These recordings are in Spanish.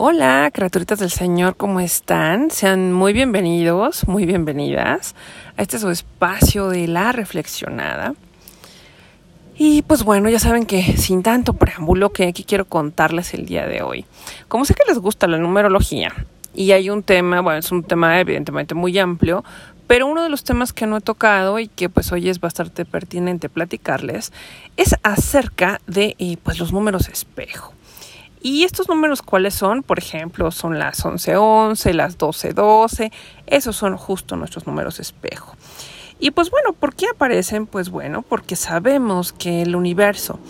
Hola, criaturitas del Señor, ¿cómo están? Sean muy bienvenidos, muy bienvenidas a este su espacio de la reflexionada. Y pues bueno, ya saben que sin tanto preámbulo que aquí quiero contarles el día de hoy. Como sé que les gusta la numerología y hay un tema, bueno, es un tema evidentemente muy amplio, pero uno de los temas que no he tocado y que pues hoy es bastante pertinente platicarles es acerca de eh, pues los números espejo. Y estos números, ¿cuáles son? Por ejemplo, son las 1111, las 1212. Esos son justo nuestros números espejo. Y pues bueno, ¿por qué aparecen? Pues bueno, porque sabemos que el universo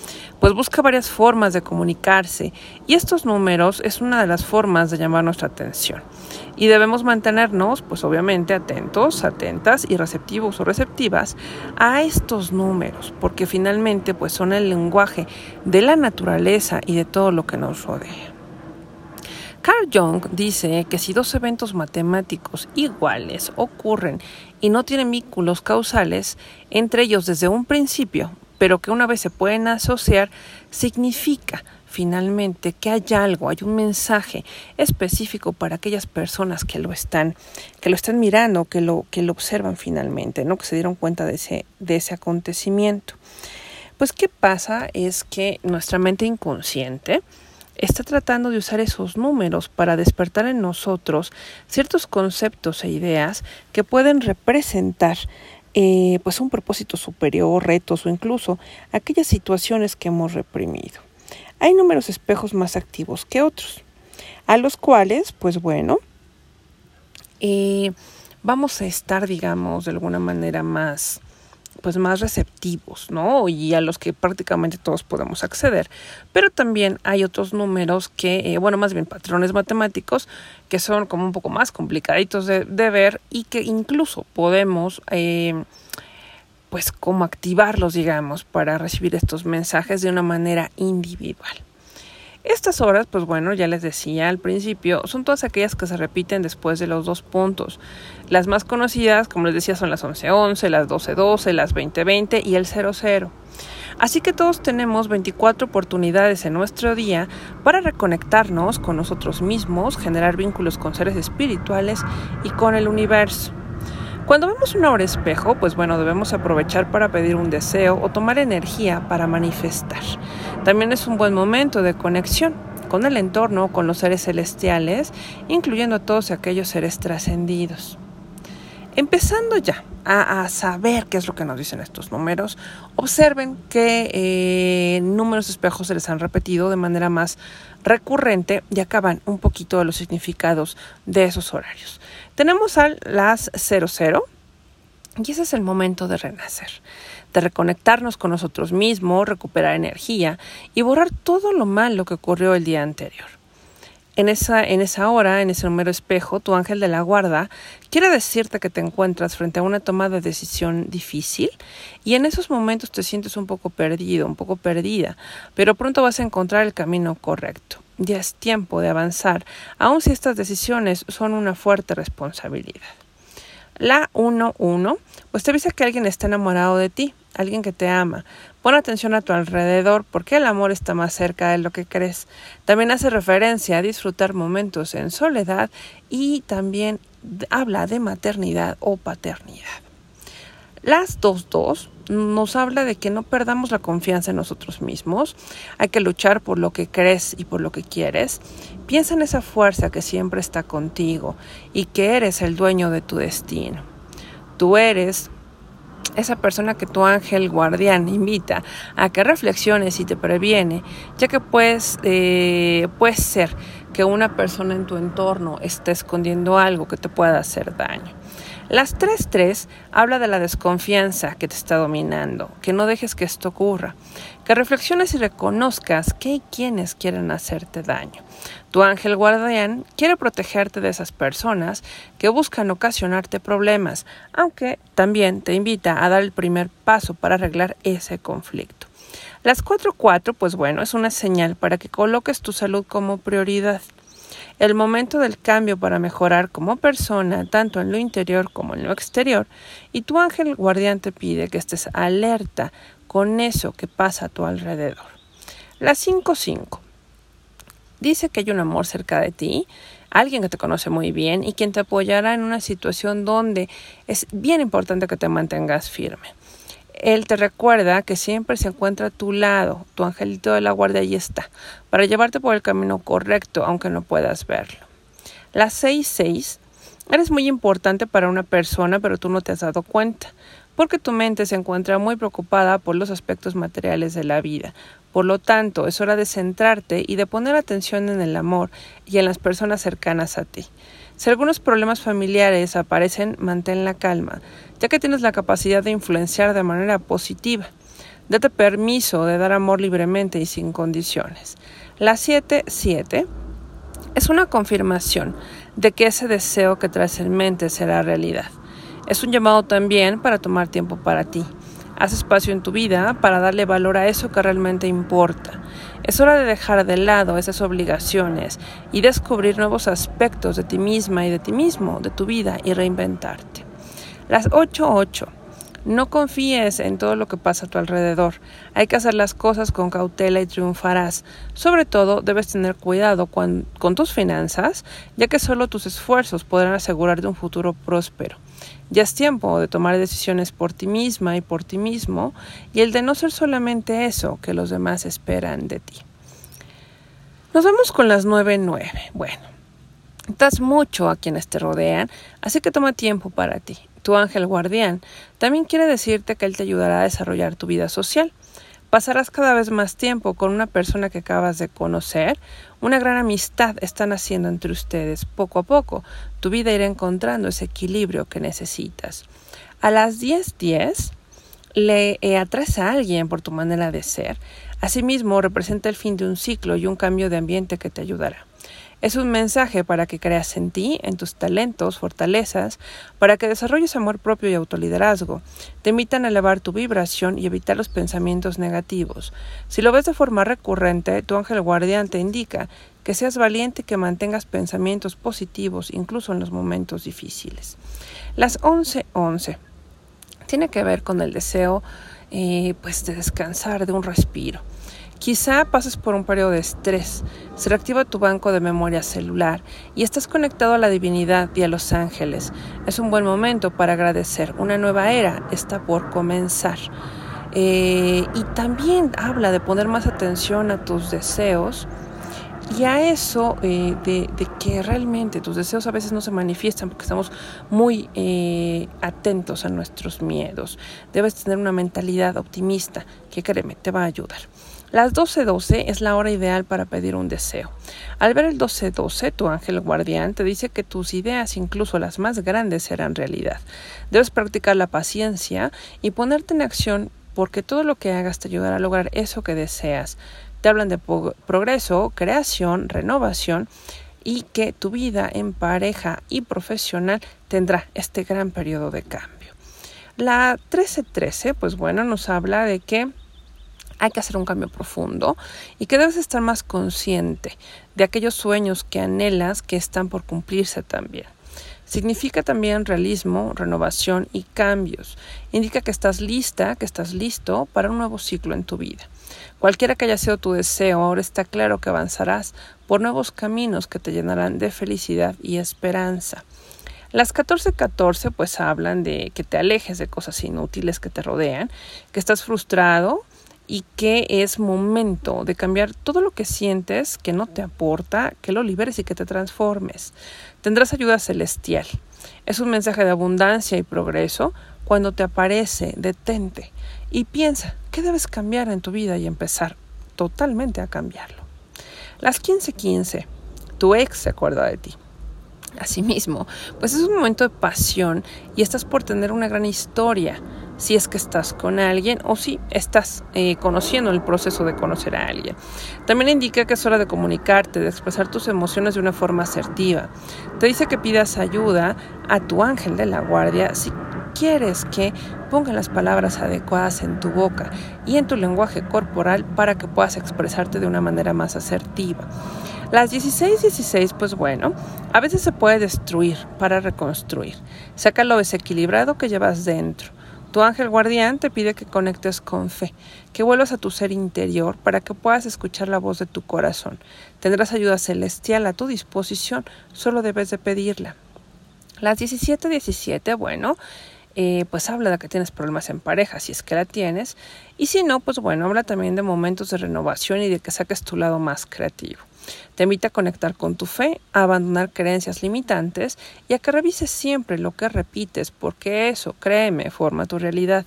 pues busca varias formas de comunicarse y estos números es una de las formas de llamar nuestra atención. Y debemos mantenernos pues obviamente atentos, atentas y receptivos o receptivas a estos números, porque finalmente pues son el lenguaje de la naturaleza y de todo lo que nos rodea. Carl Jung dice que si dos eventos matemáticos iguales ocurren y no tienen vínculos causales entre ellos desde un principio, pero que una vez se pueden asociar, significa finalmente que hay algo, hay un mensaje específico para aquellas personas que lo están, que lo están mirando, que lo, que lo observan finalmente, ¿no? que se dieron cuenta de ese, de ese acontecimiento. Pues qué pasa es que nuestra mente inconsciente, está tratando de usar esos números para despertar en nosotros ciertos conceptos e ideas que pueden representar eh, pues un propósito superior, retos o incluso aquellas situaciones que hemos reprimido. Hay números espejos más activos que otros, a los cuales, pues bueno, eh, vamos a estar, digamos, de alguna manera más pues más receptivos, ¿no? Y a los que prácticamente todos podemos acceder. Pero también hay otros números que, eh, bueno, más bien patrones matemáticos que son como un poco más complicaditos de, ver y que incluso podemos, eh, pues como activarlos, digamos, para recibir estos mensajes de una manera individual. Estas horas, pues bueno, ya les decía al principio, son todas aquellas que se repiten después de los dos puntos. Las más conocidas, como les decía, son las 11.11, las 12.12, las 20.20 y el 00. Así que todos tenemos 24 oportunidades en nuestro día para reconectarnos con nosotros mismos, generar vínculos con seres espirituales y con el universo. Cuando vemos una hora espejo, pues bueno, debemos aprovechar para pedir un deseo o tomar energía para manifestar. También es un buen momento de conexión con el entorno, con los seres celestiales, incluyendo a todos aquellos seres trascendidos. Empezando ya a, saber qué es lo que nos dicen estos números, observen qué eh, números espejos se les han repetido de manera más recurrente y acaban un poquito de los significados de esos horarios. Tenemos a las 00 y ese es el momento de renacer, de reconectarnos con nosotros mismos, recuperar energía y borrar todo lo malo que ocurrió el día anterior. En esa, en esa hora, en ese número espejo, tu ángel de la guarda quiere decirte que te encuentras frente a una toma de decisión difícil y en esos momentos te sientes un poco perdido, un poco perdida, pero pronto vas a encontrar el camino correcto ya es tiempo de avanzar, aun si estas decisiones son una fuerte responsabilidad. La 1-1, pues te avisa que alguien está enamorado de ti, alguien que te ama. Pon atención a tu alrededor porque el amor está más cerca de lo que crees. También hace referencia a disfrutar momentos en soledad y también habla de maternidad o paternidad. Las 2-2 nos habla de que no perdamos la confianza en nosotros mismos, hay que luchar por lo que crees y por lo que quieres. Piensa en esa fuerza que siempre está contigo y que eres el dueño de tu destino. Tú eres esa persona que tu ángel guardián invita a que reflexiones y te previene, ya que puedes, eh, puede ser que una persona en tu entorno esté escondiendo algo que te pueda hacer daño. Las 3-3 habla de la desconfianza que te está dominando, que no dejes que esto ocurra, que reflexiones y reconozcas que hay quienes quieren hacerte daño. Tu ángel guardián quiere protegerte de esas personas que buscan ocasionarte problemas, aunque también te invita a dar el primer paso para arreglar ese conflicto. Las 4-4, pues bueno, es una señal para que coloques tu salud como prioridad el momento del cambio para mejorar como persona, tanto en lo interior como en lo exterior, y tu ángel guardián te pide que estés alerta con eso que pasa a tu alrededor. La 5-5 Dice que hay un amor cerca de ti, alguien que te conoce muy bien y quien te apoyará en una situación donde es bien importante que te mantengas firme. Él te recuerda que siempre se encuentra a tu lado, tu angelito de la guardia ahí está, para llevarte por el camino correcto, aunque no puedas verlo. La 6-6 Eres muy importante para una persona, pero tú no te has dado cuenta, porque tu mente se encuentra muy preocupada por los aspectos materiales de la vida. Por lo tanto, es hora de centrarte y de poner atención en el amor y en las personas cercanas a ti. Si algunos problemas familiares aparecen, mantén la calma, ya que tienes la capacidad de influenciar de manera positiva. Date permiso de dar amor libremente y sin condiciones. La 7-7 es una confirmación de que ese deseo que traes en mente será realidad. Es un llamado también para tomar tiempo para ti. Haz espacio en tu vida para darle valor a eso que realmente importa. Es hora de dejar de lado esas obligaciones y descubrir nuevos aspectos de ti misma y de ti mismo, de tu vida y reinventarte. Las 8-8 no confíes en todo lo que pasa a tu alrededor. Hay que hacer las cosas con cautela y triunfarás. Sobre todo, debes tener cuidado con, tus finanzas, ya que solo tus esfuerzos podrán asegurarte un futuro próspero. Ya es tiempo de tomar decisiones por ti misma y por ti mismo, y el de no ser solamente eso que los demás esperan de ti. Nos vamos con las 9-9. Bueno, das mucho a quienes te rodean, así que toma tiempo para ti tu ángel guardián, también quiere decirte que él te ayudará a desarrollar tu vida social. Pasarás cada vez más tiempo con una persona que acabas de conocer. Una gran amistad está naciendo entre ustedes. Poco a poco, tu vida irá encontrando ese equilibrio que necesitas. A las 10:10 le eh, a alguien por tu manera de ser. Asimismo, representa el fin de un ciclo y un cambio de ambiente que te ayudará. Es un mensaje para que creas en ti, en tus talentos, fortalezas, para que desarrolles amor propio y autoliderazgo. Te invitan a elevar tu vibración y evitar los pensamientos negativos. Si lo ves de forma recurrente, tu ángel guardián te indica que seas valiente y que mantengas pensamientos positivos incluso en los momentos difíciles. Las 11:11 tiene que ver con el deseo eh, pues de descansar, de un respiro. Quizá pases por un periodo de estrés, se reactiva tu banco de memoria celular y estás conectado a la divinidad y a los ángeles. Es un buen momento para agradecer. Una nueva era está por comenzar. Eh, y también habla de poner más atención a tus deseos y a eso eh, de, que realmente tus deseos a veces no se manifiestan porque estamos muy eh, atentos a nuestros miedos. Debes tener una mentalidad optimista que créeme, te va a ayudar. Las 12:12 es la hora ideal para pedir un deseo. Al ver el 12:12, tu ángel guardián te dice que tus ideas, incluso las más grandes, serán realidad. Debes practicar la paciencia y ponerte en acción porque todo lo que hagas te ayudará a lograr eso que deseas. Te hablan de progreso, creación, renovación y que tu vida en pareja y profesional tendrá este gran periodo de cambio. La 1313, pues bueno, nos habla de que hay que hacer un cambio profundo y que debes estar más consciente de aquellos sueños que anhelas que están por cumplirse también. Significa también realismo, renovación y cambios. Indica que estás lista, que estás listo para un nuevo ciclo en tu vida. Cualquiera que haya sido tu deseo, ahora está claro que avanzarás por nuevos caminos que te llenarán de felicidad y esperanza. Las 14:14 pues hablan de que te alejes de cosas inútiles que te rodean, que estás frustrado, y que es momento de cambiar todo lo que sientes que no te aporta, que lo liberes y que te transformes. Tendrás ayuda celestial. Es un mensaje de abundancia y progreso. Cuando te aparece, detente y piensa qué debes cambiar en tu vida y empezar totalmente a cambiarlo. Las 15:15, tu ex se acuerda de ti. Asimismo, pues es un momento de pasión y estás por tener una gran historia si es que estás con alguien o si estás eh, conociendo el proceso de conocer a alguien. También indica que es hora de comunicarte, de expresar tus emociones de una forma asertiva. Te dice que pidas ayuda a tu ángel de la guardia si quieres que pongan las palabras adecuadas en tu boca y en tu lenguaje corporal para que puedas expresarte de una manera más asertiva. Las 16, 16, pues bueno, a veces se puede destruir para reconstruir. Saca lo desequilibrado que llevas dentro. Tu ángel guardián te pide que conectes con fe, que vuelvas a tu ser interior para que puedas escuchar la voz de tu corazón. Tendrás ayuda celestial a tu disposición, solo debes de pedirla. Las 17:17, 17, bueno, eh, pues habla de que tienes problemas en pareja, si es que la tienes, y si no, pues bueno, habla también de momentos de renovación y de que saques tu lado más creativo. Te invita a conectar con tu fe, a abandonar creencias limitantes y a que revises siempre lo que repites, porque eso, créeme, forma tu realidad.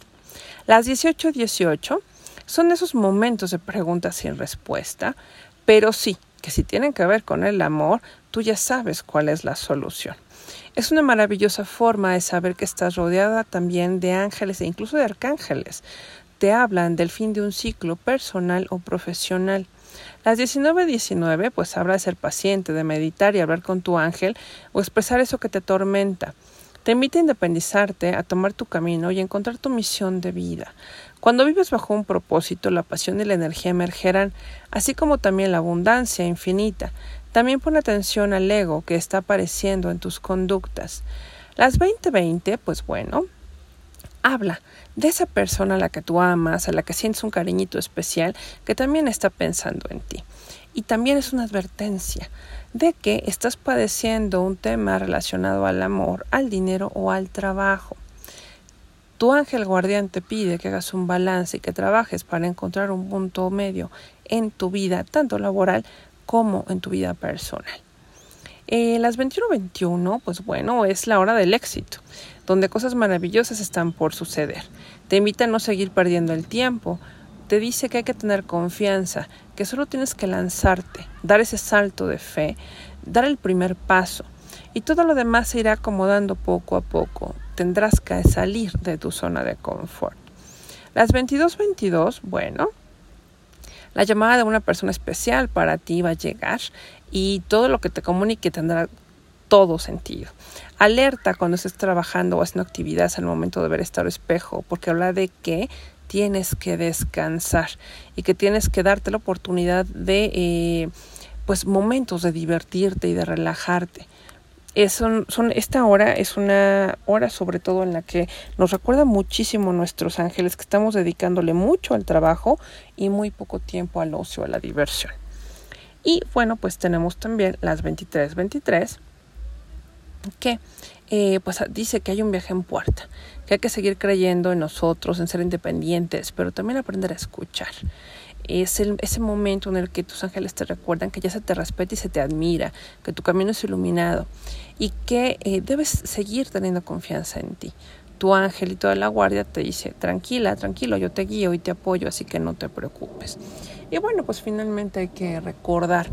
Las 18-18 son esos momentos de preguntas sin respuesta, pero sí, que si tienen que ver con el amor, tú ya sabes cuál es la solución. Es una maravillosa forma de saber que estás rodeada también de ángeles e incluso de arcángeles. Te hablan del fin de un ciclo personal o profesional. Las 19-19, pues habla de ser paciente, de meditar y hablar con tu ángel o expresar eso que te atormenta. Te invita a independizarte, a tomar tu camino y a encontrar tu misión de vida. Cuando vives bajo un propósito, la pasión y la energía emergerán, así como también la abundancia infinita. También pon atención al ego que está apareciendo en tus conductas. Las 20-20, pues bueno, habla de esa persona a la que tú amas, a la que sientes un cariñito especial, que también está pensando en ti. Y también es una advertencia de que estás padeciendo un tema relacionado al amor, al dinero o al trabajo. Tu ángel guardián te pide que hagas un balance y que trabajes para encontrar un punto medio en tu vida, tanto laboral como en tu vida personal. Eh, las 21-21, pues bueno, es la hora del éxito, donde cosas maravillosas están por suceder. Te invita a no seguir perdiendo el tiempo, te dice que hay que tener confianza, que solo tienes que lanzarte, dar ese salto de fe, dar el primer paso, y todo lo demás se irá acomodando poco a poco. Tendrás que salir de tu zona de confort. Las 22-22, bueno, la llamada de una persona especial para ti va a llegar y todo lo que te comunique tendrá todo sentido. Alerta cuando estés trabajando o haciendo actividades al momento de ver este espejo, porque habla de que tienes que descansar y que tienes que darte la oportunidad de eh, pues momentos de divertirte y de relajarte son, esta hora es una hora sobre todo en la que nos recuerda muchísimo nuestros ángeles que estamos dedicándole mucho al trabajo y muy poco tiempo al ocio, a la diversión. Y bueno, pues tenemos también las 23-23 que eh, pues dice que hay un viaje en puerta, que hay que seguir creyendo en nosotros, en ser independientes, pero también aprender a escuchar es el, ese momento en el que tus ángeles te recuerdan que ya se te respeta y se te admira, que tu camino es iluminado y que eh, debes seguir teniendo confianza en ti. Tu ángel y toda la guardia te dice, tranquila, tranquilo, yo te guío y te apoyo, así que no te preocupes. Y bueno, pues finalmente hay que recordar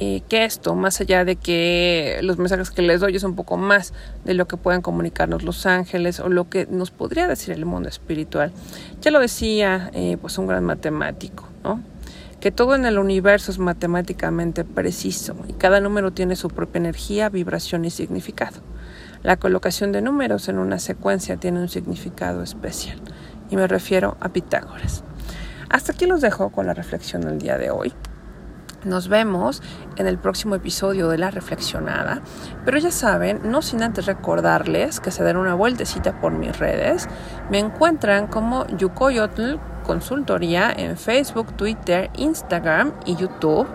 eh, que esto, más allá de que los mensajes que les doy es un poco más de lo que pueden comunicarnos los ángeles o lo que nos podría decir el mundo espiritual. Ya lo decía eh, pues un gran matemático, ¿no? que todo en el universo es matemáticamente preciso y cada número tiene su propia energía, vibración y significado. La colocación de números en una secuencia tiene un significado especial y me refiero a Pitágoras. Hasta aquí los dejo con la reflexión del día de hoy. Nos vemos en el próximo episodio de La Reflexionada, pero ya saben, no sin antes recordarles que se den una vueltecita por mis redes. Me encuentran como Yukoyotl Consultoría en Facebook, Twitter, Instagram y YouTube.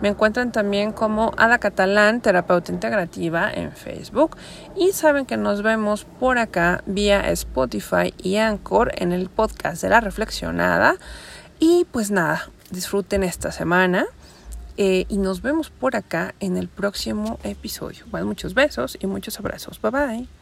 Me encuentran también como Ada Catalán, terapeuta integrativa en Facebook. Y saben que nos vemos por acá vía Spotify y Anchor en el podcast de La Reflexionada. Y pues nada, disfruten esta semana. Eh, y nos vemos por acá en el próximo episodio. Bueno, muchos besos y muchos abrazos. Bye bye.